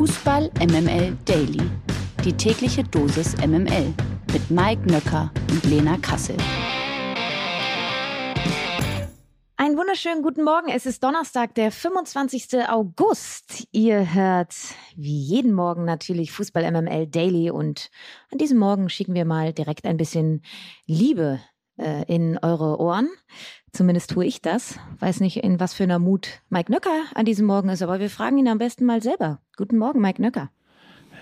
Fußball MML Daily. Die tägliche Dosis MML mit Mike Nöcker und Lena Kassel. Einen wunderschönen guten Morgen. Es ist Donnerstag, der 25. August. Ihr hört wie jeden Morgen natürlich Fußball MML Daily und an diesem Morgen schicken wir mal direkt ein bisschen Liebe äh, in eure Ohren. Zumindest tue ich das. Weiß nicht, in was für einer Mut Mike Nöcker an diesem Morgen ist, aber wir fragen ihn am besten mal selber. Guten Morgen, Mike Nöcker.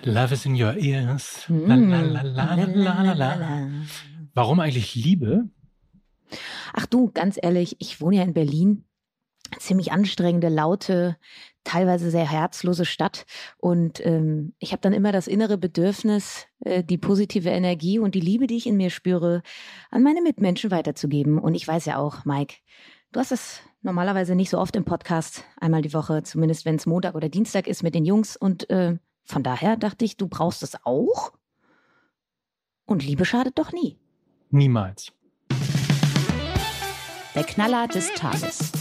Love is in your ears. La, la, la. Warum eigentlich Liebe? Ach du, ganz ehrlich, ich wohne ja in Berlin. Ziemlich anstrengende, laute, teilweise sehr herzlose Stadt. Und ähm, ich habe dann immer das innere Bedürfnis, äh, die positive Energie und die Liebe, die ich in mir spüre, an meine Mitmenschen weiterzugeben. Und ich weiß ja auch, Mike, du hast es normalerweise nicht so oft im Podcast, einmal die Woche, zumindest wenn es Montag oder Dienstag ist mit den Jungs. Und äh, von daher dachte ich, du brauchst es auch. Und Liebe schadet doch nie. Niemals. Der Knaller des Tages.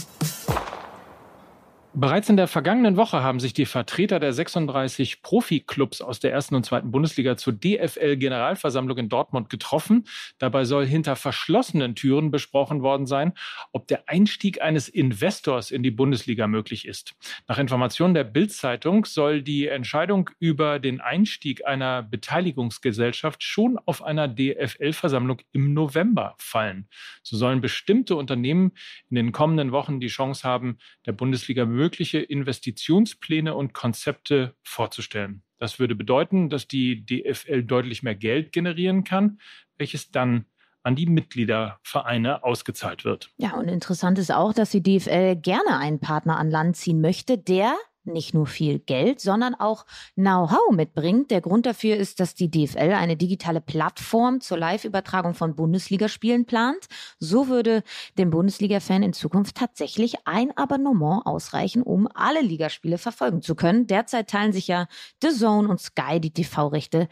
Bereits in der vergangenen Woche haben sich die Vertreter der 36 Profiklubs aus der ersten und zweiten Bundesliga zur DFL-Generalversammlung in Dortmund getroffen. Dabei soll hinter verschlossenen Türen besprochen worden sein, ob der Einstieg eines Investors in die Bundesliga möglich ist. Nach Informationen der Bild-Zeitung soll die Entscheidung über den Einstieg einer Beteiligungsgesellschaft schon auf einer DFL-Versammlung im November fallen. So sollen bestimmte Unternehmen in den kommenden Wochen die Chance haben, der Bundesliga möglich mögliche Investitionspläne und Konzepte vorzustellen. Das würde bedeuten, dass die DFL deutlich mehr Geld generieren kann, welches dann an die Mitgliedervereine ausgezahlt wird. Ja, und interessant ist auch, dass die DFL gerne einen Partner an Land ziehen möchte, der nicht nur viel Geld, sondern auch Know-how mitbringt. Der Grund dafür ist, dass die DFL eine digitale Plattform zur Live-Übertragung von Bundesligaspielen plant. So würde dem Bundesliga-Fan in Zukunft tatsächlich ein Abonnement ausreichen, um alle Ligaspiele verfolgen zu können. Derzeit teilen sich ja The Zone und Sky die TV-Rechte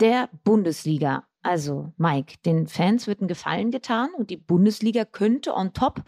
der Bundesliga. Also, Mike, den Fans wird ein Gefallen getan und die Bundesliga könnte on top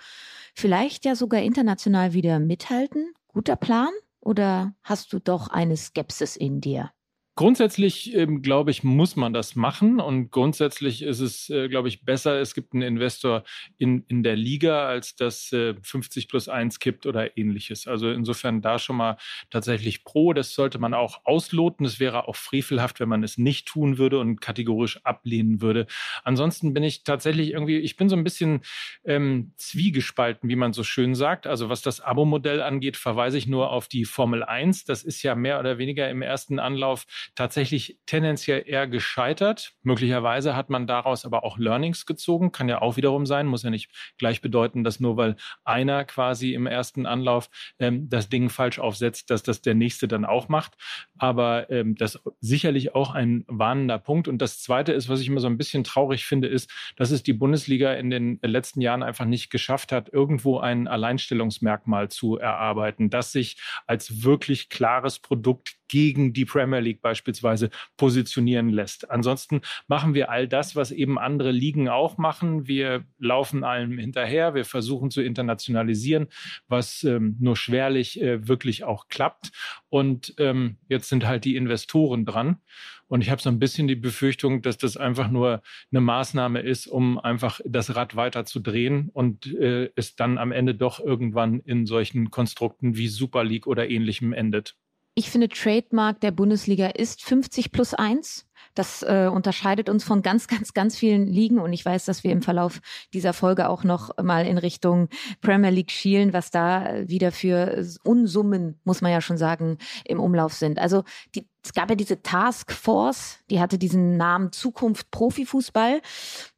vielleicht ja sogar international wieder mithalten. Guter Plan? Oder hast du doch eine Skepsis in dir? Grundsätzlich, ähm, glaube ich, muss man das machen und grundsätzlich ist es, äh, glaube ich, besser, es gibt einen Investor in, in der Liga, als dass äh, 50 plus 1 kippt oder ähnliches. Also insofern da schon mal tatsächlich pro. Das sollte man auch ausloten. Es wäre auch frevelhaft, wenn man es nicht tun würde und kategorisch ablehnen würde. Ansonsten bin ich tatsächlich irgendwie, ich bin so ein bisschen ähm, zwiegespalten, wie man so schön sagt. Also was das Abo-Modell angeht, verweise ich nur auf die Formel 1. Das ist ja mehr oder weniger im ersten Anlauf tatsächlich tendenziell eher gescheitert. Möglicherweise hat man daraus aber auch Learnings gezogen. Kann ja auch wiederum sein. Muss ja nicht gleich bedeuten, dass nur weil einer quasi im ersten Anlauf ähm, das Ding falsch aufsetzt, dass das der nächste dann auch macht. Aber ähm, das sicherlich auch ein warnender Punkt. Und das Zweite ist, was ich immer so ein bisschen traurig finde, ist, dass es die Bundesliga in den letzten Jahren einfach nicht geschafft hat, irgendwo ein Alleinstellungsmerkmal zu erarbeiten, das sich als wirklich klares Produkt gegen die Premier League beispielsweise positionieren lässt. Ansonsten machen wir all das, was eben andere Ligen auch machen. Wir laufen allem hinterher, wir versuchen zu internationalisieren, was ähm, nur schwerlich äh, wirklich auch klappt. Und ähm, jetzt sind halt die Investoren dran. Und ich habe so ein bisschen die Befürchtung, dass das einfach nur eine Maßnahme ist, um einfach das Rad weiter zu drehen und äh, es dann am Ende doch irgendwann in solchen Konstrukten wie Super League oder ähnlichem endet. Ich finde, Trademark der Bundesliga ist 50 plus 1. Das äh, unterscheidet uns von ganz, ganz, ganz vielen Ligen. Und ich weiß, dass wir im Verlauf dieser Folge auch noch mal in Richtung Premier League schielen, was da wieder für Unsummen, muss man ja schon sagen, im Umlauf sind. Also die, es gab ja diese Task Force, die hatte diesen Namen Zukunft Profifußball.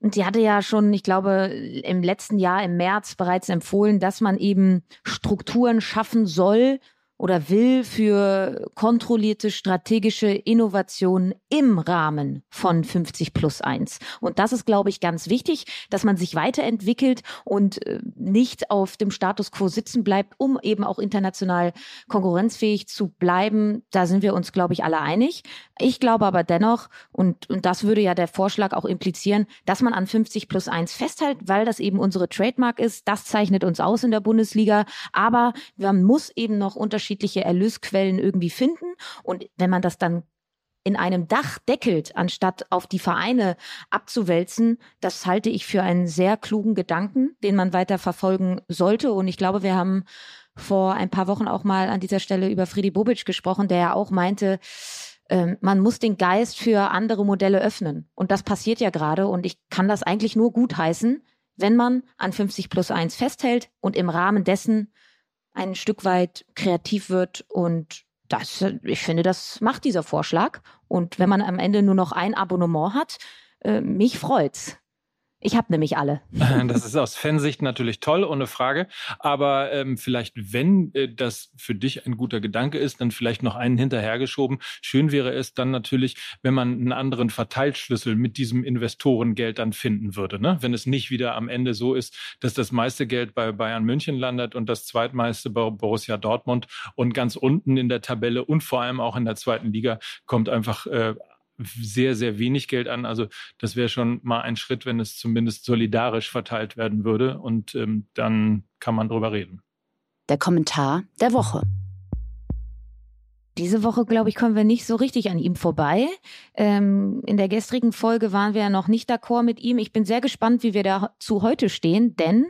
Und die hatte ja schon, ich glaube, im letzten Jahr im März bereits empfohlen, dass man eben Strukturen schaffen soll, oder will für kontrollierte strategische Innovationen im Rahmen von 50 plus 1. Und das ist, glaube ich, ganz wichtig, dass man sich weiterentwickelt und äh, nicht auf dem Status quo sitzen bleibt, um eben auch international konkurrenzfähig zu bleiben. Da sind wir uns, glaube ich, alle einig. Ich glaube aber dennoch, und, und das würde ja der Vorschlag auch implizieren, dass man an 50 plus 1 festhält, weil das eben unsere Trademark ist. Das zeichnet uns aus in der Bundesliga. Aber man muss eben noch Unterschiede unterschiedliche Erlösquellen irgendwie finden. Und wenn man das dann in einem Dach deckelt, anstatt auf die Vereine abzuwälzen, das halte ich für einen sehr klugen Gedanken, den man weiter verfolgen sollte. Und ich glaube, wir haben vor ein paar Wochen auch mal an dieser Stelle über Friedi Bobic gesprochen, der ja auch meinte, ähm, man muss den Geist für andere Modelle öffnen. Und das passiert ja gerade. Und ich kann das eigentlich nur gut heißen, wenn man an 50 plus 1 festhält und im Rahmen dessen ein Stück weit kreativ wird und das, ich finde, das macht dieser Vorschlag. Und wenn man am Ende nur noch ein Abonnement hat, äh, mich freut's. Ich habe nämlich alle. Das ist aus Fansicht natürlich toll, ohne Frage. Aber ähm, vielleicht, wenn äh, das für dich ein guter Gedanke ist, dann vielleicht noch einen hinterhergeschoben. Schön wäre es dann natürlich, wenn man einen anderen Verteilschlüssel mit diesem Investorengeld dann finden würde. Ne? Wenn es nicht wieder am Ende so ist, dass das meiste Geld bei Bayern München landet und das zweitmeiste bei Borussia Dortmund und ganz unten in der Tabelle und vor allem auch in der zweiten Liga kommt einfach äh, sehr, sehr wenig Geld an. Also das wäre schon mal ein Schritt, wenn es zumindest solidarisch verteilt werden würde. Und ähm, dann kann man drüber reden. Der Kommentar der Woche. Diese Woche, glaube ich, kommen wir nicht so richtig an ihm vorbei. Ähm, in der gestrigen Folge waren wir ja noch nicht d'accord mit ihm. Ich bin sehr gespannt, wie wir dazu heute stehen, denn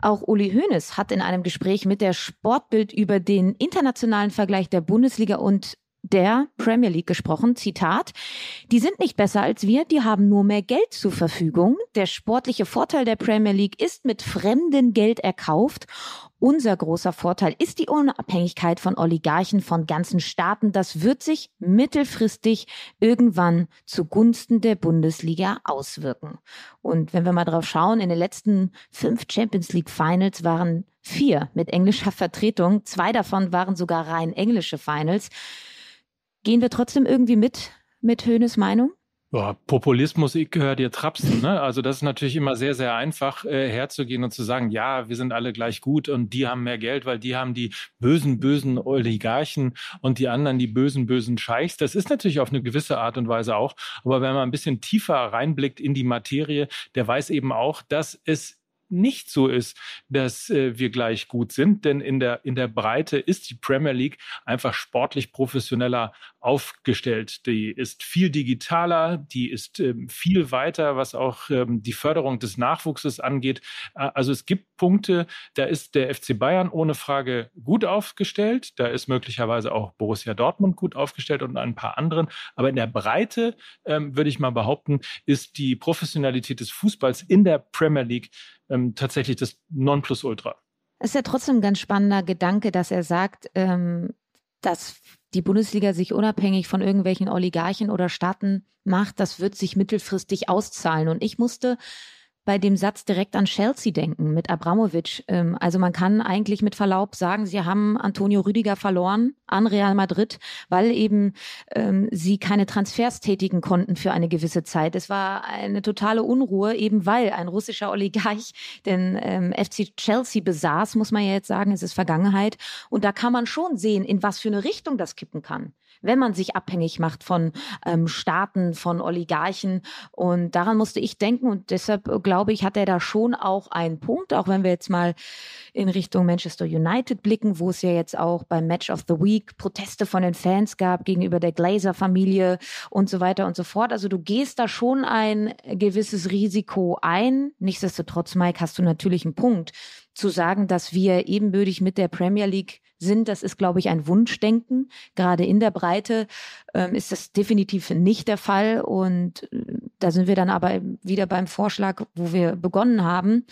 auch Uli Hoeneß hat in einem Gespräch mit der Sportbild über den internationalen Vergleich der Bundesliga und der Premier League gesprochen. Zitat. Die sind nicht besser als wir, die haben nur mehr Geld zur Verfügung. Der sportliche Vorteil der Premier League ist mit fremdem Geld erkauft. Unser großer Vorteil ist die Unabhängigkeit von Oligarchen von ganzen Staaten. Das wird sich mittelfristig irgendwann zugunsten der Bundesliga auswirken. Und wenn wir mal drauf schauen, in den letzten fünf Champions League Finals waren vier mit englischer Vertretung. Zwei davon waren sogar rein englische Finals. Gehen wir trotzdem irgendwie mit, mit Höhnes Meinung? Ja, Populismus, ich gehöre dir Trapsen. Ne? Also das ist natürlich immer sehr, sehr einfach äh, herzugehen und zu sagen, ja, wir sind alle gleich gut und die haben mehr Geld, weil die haben die bösen, bösen Oligarchen und die anderen die bösen, bösen Scheichs. Das ist natürlich auf eine gewisse Art und Weise auch. Aber wenn man ein bisschen tiefer reinblickt in die Materie, der weiß eben auch, dass es nicht so ist, dass äh, wir gleich gut sind, denn in der, in der Breite ist die Premier League einfach sportlich professioneller aufgestellt. Die ist viel digitaler, die ist ähm, viel weiter, was auch ähm, die Förderung des Nachwuchses angeht. Äh, also es gibt Punkte, da ist der FC Bayern ohne Frage gut aufgestellt, da ist möglicherweise auch Borussia Dortmund gut aufgestellt und ein paar anderen, aber in der Breite ähm, würde ich mal behaupten, ist die Professionalität des Fußballs in der Premier League ähm, tatsächlich das Nonplusultra. Es ist ja trotzdem ein ganz spannender Gedanke, dass er sagt, ähm, dass die Bundesliga sich unabhängig von irgendwelchen Oligarchen oder Staaten macht, das wird sich mittelfristig auszahlen. Und ich musste bei dem Satz direkt an Chelsea denken mit Abramovic. Ähm, also man kann eigentlich mit Verlaub sagen, sie haben Antonio Rüdiger verloren an Real Madrid, weil eben ähm, sie keine Transfers tätigen konnten für eine gewisse Zeit. Es war eine totale Unruhe, eben weil ein russischer Oligarch den ähm, FC Chelsea besaß, muss man ja jetzt sagen, es ist Vergangenheit. Und da kann man schon sehen, in was für eine Richtung das kippen kann wenn man sich abhängig macht von ähm, Staaten, von Oligarchen. Und daran musste ich denken und deshalb äh, glaube ich, hat er da schon auch einen Punkt, auch wenn wir jetzt mal in Richtung Manchester United blicken, wo es ja jetzt auch beim Match of the Week Proteste von den Fans gab gegenüber der Glazer-Familie und so weiter und so fort. Also du gehst da schon ein gewisses Risiko ein. Nichtsdestotrotz, Mike, hast du natürlich einen Punkt zu sagen, dass wir ebenbürtig mit der Premier League sind. Das ist, glaube ich, ein Wunschdenken. Gerade in der Breite ähm, ist das definitiv nicht der Fall. Und äh, da sind wir dann aber wieder beim Vorschlag, wo wir begonnen haben.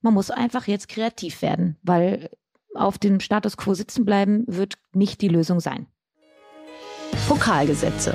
Man muss einfach jetzt kreativ werden, weil auf dem Status quo sitzen bleiben wird nicht die Lösung sein. Pokalgesetze.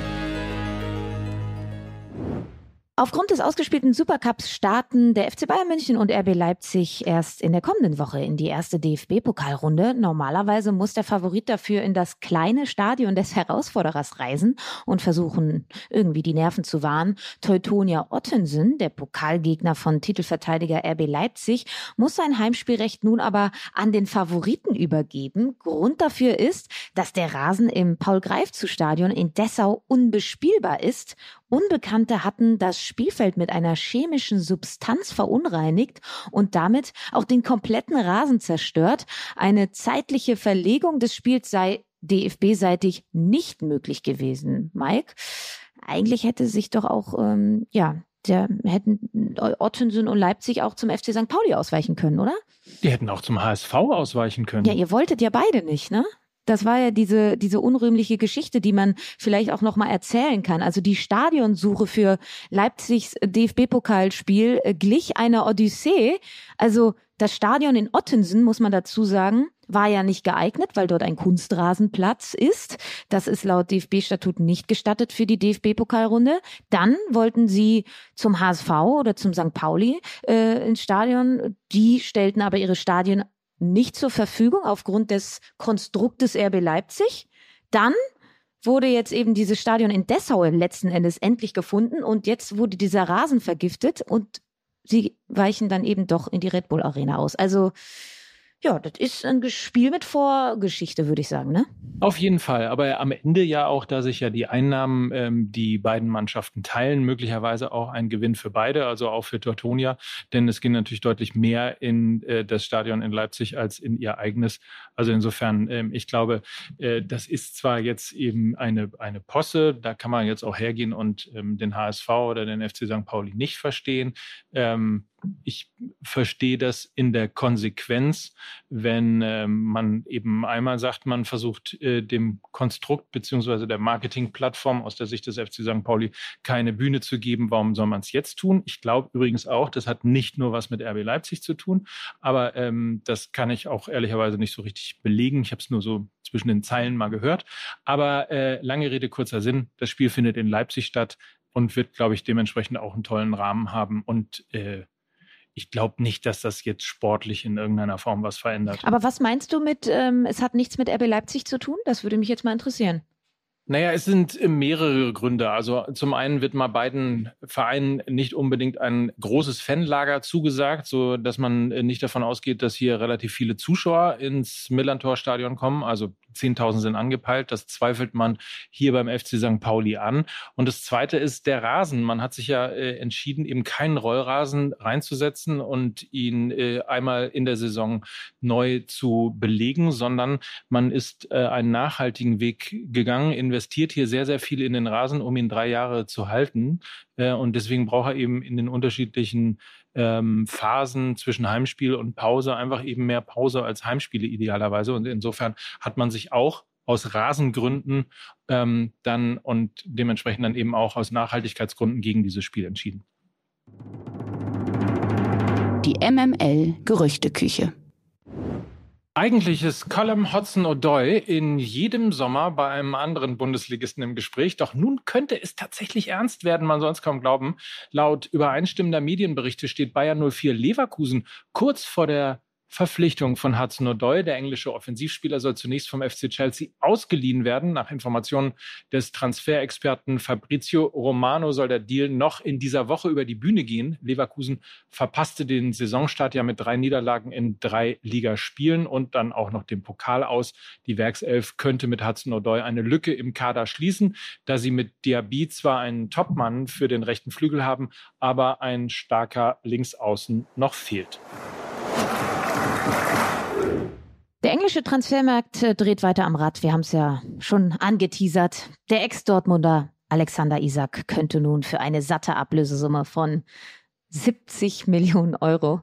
Aufgrund des ausgespielten Supercups starten der FC Bayern München und RB Leipzig erst in der kommenden Woche in die erste DFB-Pokalrunde. Normalerweise muss der Favorit dafür in das kleine Stadion des Herausforderers reisen und versuchen, irgendwie die Nerven zu wahren. Teutonia Ottensen, der Pokalgegner von Titelverteidiger RB Leipzig, muss sein Heimspielrecht nun aber an den Favoriten übergeben. Grund dafür ist, dass der Rasen im Paul-Greifzu-Stadion in Dessau unbespielbar ist Unbekannte hatten das Spielfeld mit einer chemischen Substanz verunreinigt und damit auch den kompletten Rasen zerstört. Eine zeitliche Verlegung des Spiels sei DFB-seitig nicht möglich gewesen. Mike, eigentlich hätte sich doch auch, ähm, ja, der hätten Ottensen und Leipzig auch zum FC St. Pauli ausweichen können, oder? Die hätten auch zum HSV ausweichen können. Ja, ihr wolltet ja beide nicht, ne? Das war ja diese, diese unrühmliche Geschichte, die man vielleicht auch nochmal erzählen kann. Also die Stadionsuche für Leipzigs DFB-Pokalspiel äh, glich einer Odyssee. Also das Stadion in Ottensen, muss man dazu sagen, war ja nicht geeignet, weil dort ein Kunstrasenplatz ist. Das ist laut DFB-Statut nicht gestattet für die DFB-Pokalrunde. Dann wollten sie zum HSV oder zum St. Pauli äh, ins Stadion. Die stellten aber ihre Stadien nicht zur Verfügung aufgrund des Konstruktes RB Leipzig. Dann wurde jetzt eben dieses Stadion in Dessau letzten Endes endlich gefunden und jetzt wurde dieser Rasen vergiftet und sie weichen dann eben doch in die Red Bull Arena aus. Also ja, das ist ein Spiel mit Vorgeschichte, würde ich sagen, ne? Auf jeden Fall. Aber am Ende ja auch, da sich ja die Einnahmen, ähm, die beiden Mannschaften teilen, möglicherweise auch ein Gewinn für beide, also auch für Tortonia. Denn es ging natürlich deutlich mehr in äh, das Stadion in Leipzig als in ihr eigenes. Also insofern, ähm, ich glaube, äh, das ist zwar jetzt eben eine, eine Posse, da kann man jetzt auch hergehen und ähm, den HSV oder den FC St. Pauli nicht verstehen. Ähm, ich verstehe das in der Konsequenz, wenn äh, man eben einmal sagt, man versucht äh, dem Konstrukt beziehungsweise der Marketingplattform aus der Sicht des FC St. Pauli keine Bühne zu geben. Warum soll man es jetzt tun? Ich glaube übrigens auch, das hat nicht nur was mit RB Leipzig zu tun, aber ähm, das kann ich auch ehrlicherweise nicht so richtig belegen. Ich habe es nur so zwischen den Zeilen mal gehört. Aber äh, lange Rede, kurzer Sinn, das Spiel findet in Leipzig statt und wird, glaube ich, dementsprechend auch einen tollen Rahmen haben und äh, ich glaube nicht, dass das jetzt sportlich in irgendeiner Form was verändert. Aber was meinst du mit, ähm, es hat nichts mit RB Leipzig zu tun? Das würde mich jetzt mal interessieren. Naja, es sind mehrere Gründe. Also zum einen wird mal beiden Vereinen nicht unbedingt ein großes Fanlager zugesagt, so dass man nicht davon ausgeht, dass hier relativ viele Zuschauer ins Millantor-Stadion kommen. Also 10.000 sind angepeilt. Das zweifelt man hier beim FC St. Pauli an. Und das Zweite ist der Rasen. Man hat sich ja äh, entschieden, eben keinen Rollrasen reinzusetzen und ihn äh, einmal in der Saison neu zu belegen, sondern man ist äh, einen nachhaltigen Weg gegangen, investiert hier sehr, sehr viel in den Rasen, um ihn drei Jahre zu halten. Äh, und deswegen braucht er eben in den unterschiedlichen ähm, Phasen zwischen Heimspiel und Pause einfach eben mehr Pause als Heimspiele idealerweise. Und insofern hat man sich auch aus Rasengründen ähm, dann und dementsprechend dann eben auch aus Nachhaltigkeitsgründen gegen dieses Spiel entschieden. Die MML Gerüchteküche. Eigentlich ist Colin Hodson-O'Doy in jedem Sommer bei einem anderen Bundesligisten im Gespräch. Doch nun könnte es tatsächlich ernst werden, man soll es kaum glauben. Laut übereinstimmender Medienberichte steht Bayern 04 Leverkusen kurz vor der Verpflichtung von Hudson O'Doy. Der englische Offensivspieler soll zunächst vom FC Chelsea ausgeliehen werden. Nach Informationen des Transferexperten Fabrizio Romano soll der Deal noch in dieser Woche über die Bühne gehen. Leverkusen verpasste den Saisonstart ja mit drei Niederlagen in drei Ligaspielen und dann auch noch den Pokal aus. Die Werkself könnte mit Hudson O'Doy eine Lücke im Kader schließen, da sie mit Diaby zwar einen Topmann für den rechten Flügel haben, aber ein starker Linksaußen noch fehlt. Der englische Transfermarkt äh, dreht weiter am Rad. Wir haben es ja schon angeteasert. Der Ex-Dortmunder Alexander Isak könnte nun für eine satte Ablösesumme von 70 Millionen Euro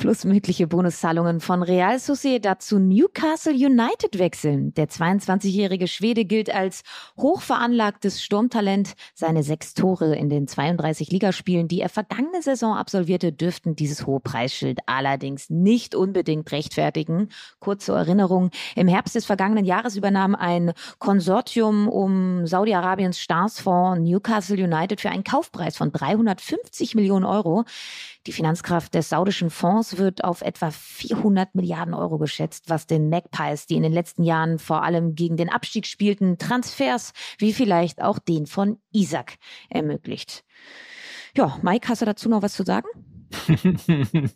plus mögliche Bonuszahlungen von Real Sociedad zu Newcastle United wechseln. Der 22-jährige Schwede gilt als hochveranlagtes Sturmtalent. Seine sechs Tore in den 32 Ligaspielen, die er vergangene Saison absolvierte, dürften dieses hohe Preisschild allerdings nicht unbedingt rechtfertigen. Kurz zur Erinnerung, im Herbst des vergangenen Jahres übernahm ein Konsortium um Saudi-Arabiens Staatsfonds Newcastle United für einen Kaufpreis von 350 Millionen Euro. Die Finanzkraft des saudischen Fonds wird auf etwa 400 Milliarden Euro geschätzt, was den Magpies, die in den letzten Jahren vor allem gegen den Abstieg spielten, Transfers wie vielleicht auch den von Isaac ermöglicht. Ja, Mike, hast du dazu noch was zu sagen?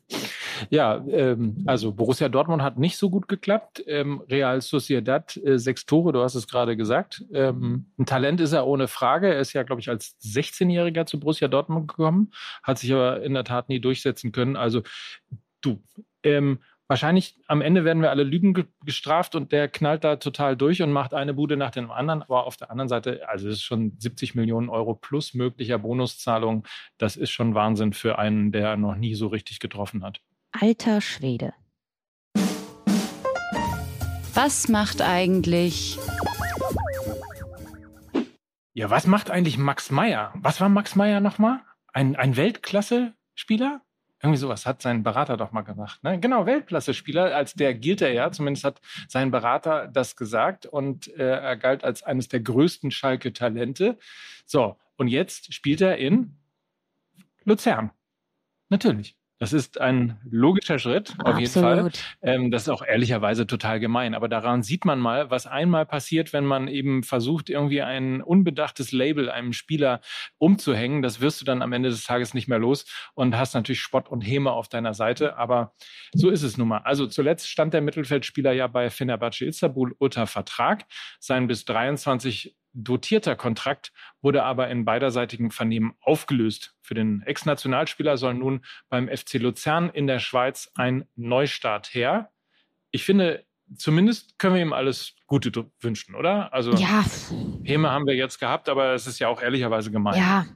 Ja, ähm, also Borussia Dortmund hat nicht so gut geklappt. Ähm, Real Sociedad äh, sechs Tore, du hast es gerade gesagt. Ähm, ein Talent ist er ohne Frage. Er ist ja, glaube ich, als 16-Jähriger zu Borussia Dortmund gekommen, hat sich aber in der Tat nie durchsetzen können. Also du, ähm, wahrscheinlich am Ende werden wir alle Lügen gestraft und der knallt da total durch und macht eine Bude nach dem anderen. Aber auf der anderen Seite, also es ist schon 70 Millionen Euro plus möglicher Bonuszahlung. Das ist schon Wahnsinn für einen, der noch nie so richtig getroffen hat. Alter Schwede. Was macht eigentlich. Ja, was macht eigentlich Max Meyer? Was war Max Meyer nochmal? Ein, ein Weltklasse-Spieler? Irgendwie sowas hat sein Berater doch mal gemacht. Ne? Genau, Weltklasse-Spieler, als der gilt er ja, zumindest hat sein Berater das gesagt und äh, er galt als eines der größten Schalke-Talente. So, und jetzt spielt er in Luzern. Natürlich. Das ist ein logischer Schritt, auf Absolut. jeden Fall. Ähm, das ist auch ehrlicherweise total gemein. Aber daran sieht man mal, was einmal passiert, wenn man eben versucht, irgendwie ein unbedachtes Label einem Spieler umzuhängen. Das wirst du dann am Ende des Tages nicht mehr los und hast natürlich Spott und Häme auf deiner Seite. Aber so ist es nun mal. Also zuletzt stand der Mittelfeldspieler ja bei Fenerbahce Istanbul unter Vertrag. Sein bis 23 dotierter Kontrakt wurde aber in beiderseitigen Vernehmen aufgelöst. Für den Ex-Nationalspieler soll nun beim FC Luzern in der Schweiz ein Neustart her. Ich finde, zumindest können wir ihm alles Gute wünschen, oder? Also ja. Häme haben wir jetzt gehabt, aber es ist ja auch ehrlicherweise gemein. Ja,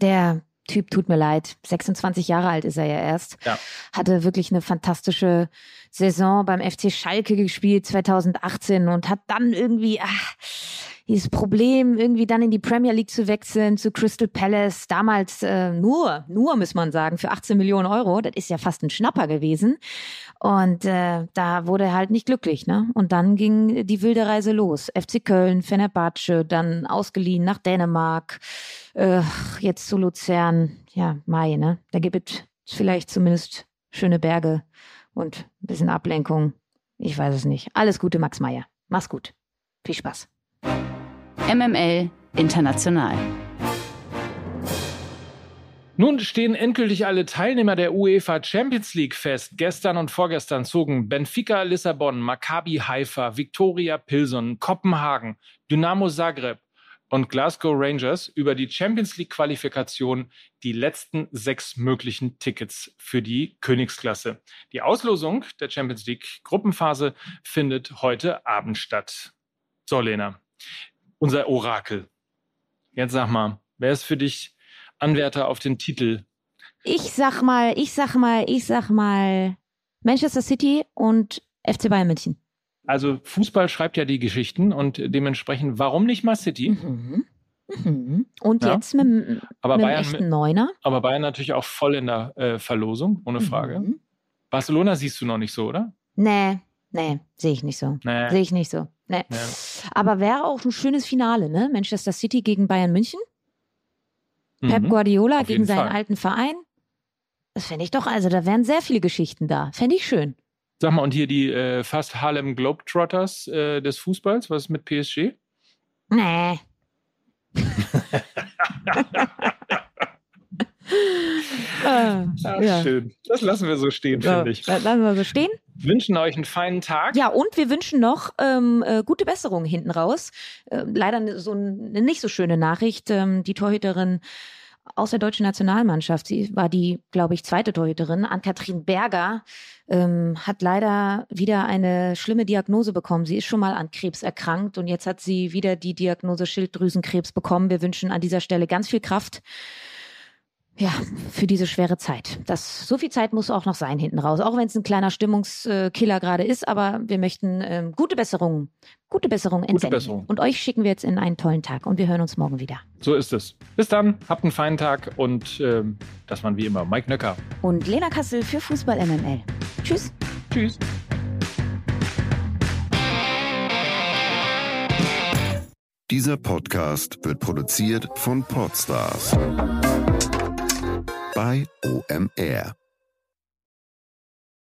der Typ tut mir leid. 26 Jahre alt ist er ja erst. Ja. Hatte wirklich eine fantastische Saison beim FC Schalke gespielt 2018 und hat dann irgendwie, ach, dieses Problem, irgendwie dann in die Premier League zu wechseln, zu Crystal Palace, damals äh, nur, nur muss man sagen, für 18 Millionen Euro, das ist ja fast ein Schnapper gewesen. Und äh, da wurde er halt nicht glücklich, ne? Und dann ging die wilde Reise los. FC Köln, Fenerbahce, dann ausgeliehen nach Dänemark, äh, jetzt zu Luzern, ja, Mai, ne? Da gibt es vielleicht zumindest schöne Berge und ein bisschen Ablenkung. Ich weiß es nicht. Alles Gute, Max Meyer. Mach's gut. Viel Spaß. MML International. Nun stehen endgültig alle Teilnehmer der UEFA Champions League fest. Gestern und vorgestern zogen Benfica Lissabon, Maccabi Haifa, Viktoria Pilsen, Kopenhagen, Dynamo Zagreb und Glasgow Rangers über die Champions League Qualifikation die letzten sechs möglichen Tickets für die Königsklasse. Die Auslosung der Champions League Gruppenphase findet heute Abend statt. So, Lena, unser Orakel. Jetzt sag mal, wer ist für dich Anwärter auf den Titel? Ich sag mal, ich sag mal, ich sag mal Manchester City und FC Bayern München. Also Fußball schreibt ja die Geschichten und dementsprechend, warum nicht mal City? Mhm. Mhm. Und ja. jetzt mit, aber mit Bayern, dem echten Neuner. Aber Bayern natürlich auch voll in der äh, Verlosung, ohne Frage. Mhm. Barcelona siehst du noch nicht so, oder? Nee, nee, sehe ich nicht so. Nee. Sehe ich nicht so. Nee. Ja. Aber wäre auch ein schönes Finale, ne? Manchester City gegen Bayern München. Mhm. Pep Guardiola Auf gegen seinen Fall. alten Verein. Das fände ich doch, also da wären sehr viele Geschichten da. Fände ich schön. Sag mal, und hier die äh, fast Harlem Globetrotters äh, des Fußballs, was ist mit PSG? Nee. ah, Ach, ja. Schön. Das lassen wir so stehen, ja, finde ich. Lassen wir so stehen. Wünschen euch einen feinen Tag. Ja, und wir wünschen noch ähm, äh, gute Besserung hinten raus. Äh, leider so eine nicht so schöne Nachricht. Ähm, die Torhüterin aus der deutschen Nationalmannschaft, sie war die, glaube ich, zweite Torhüterin, Ann-Kathrin Berger, ähm, hat leider wieder eine schlimme Diagnose bekommen. Sie ist schon mal an Krebs erkrankt und jetzt hat sie wieder die Diagnose Schilddrüsenkrebs bekommen. Wir wünschen an dieser Stelle ganz viel Kraft ja, für diese schwere Zeit. Das, so viel Zeit muss auch noch sein hinten raus, auch wenn es ein kleiner Stimmungskiller gerade ist, aber wir möchten ähm, gute Besserungen, gute Besserung entsenden. Gute Besserung. Und euch schicken wir jetzt in einen tollen Tag und wir hören uns morgen wieder. So ist es. Bis dann, habt einen feinen Tag und ähm, das waren wie immer Mike Nöcker. Und Lena Kassel für Fußball MML. Tschüss. Tschüss. Dieser Podcast wird produziert von Podstars bei OMR.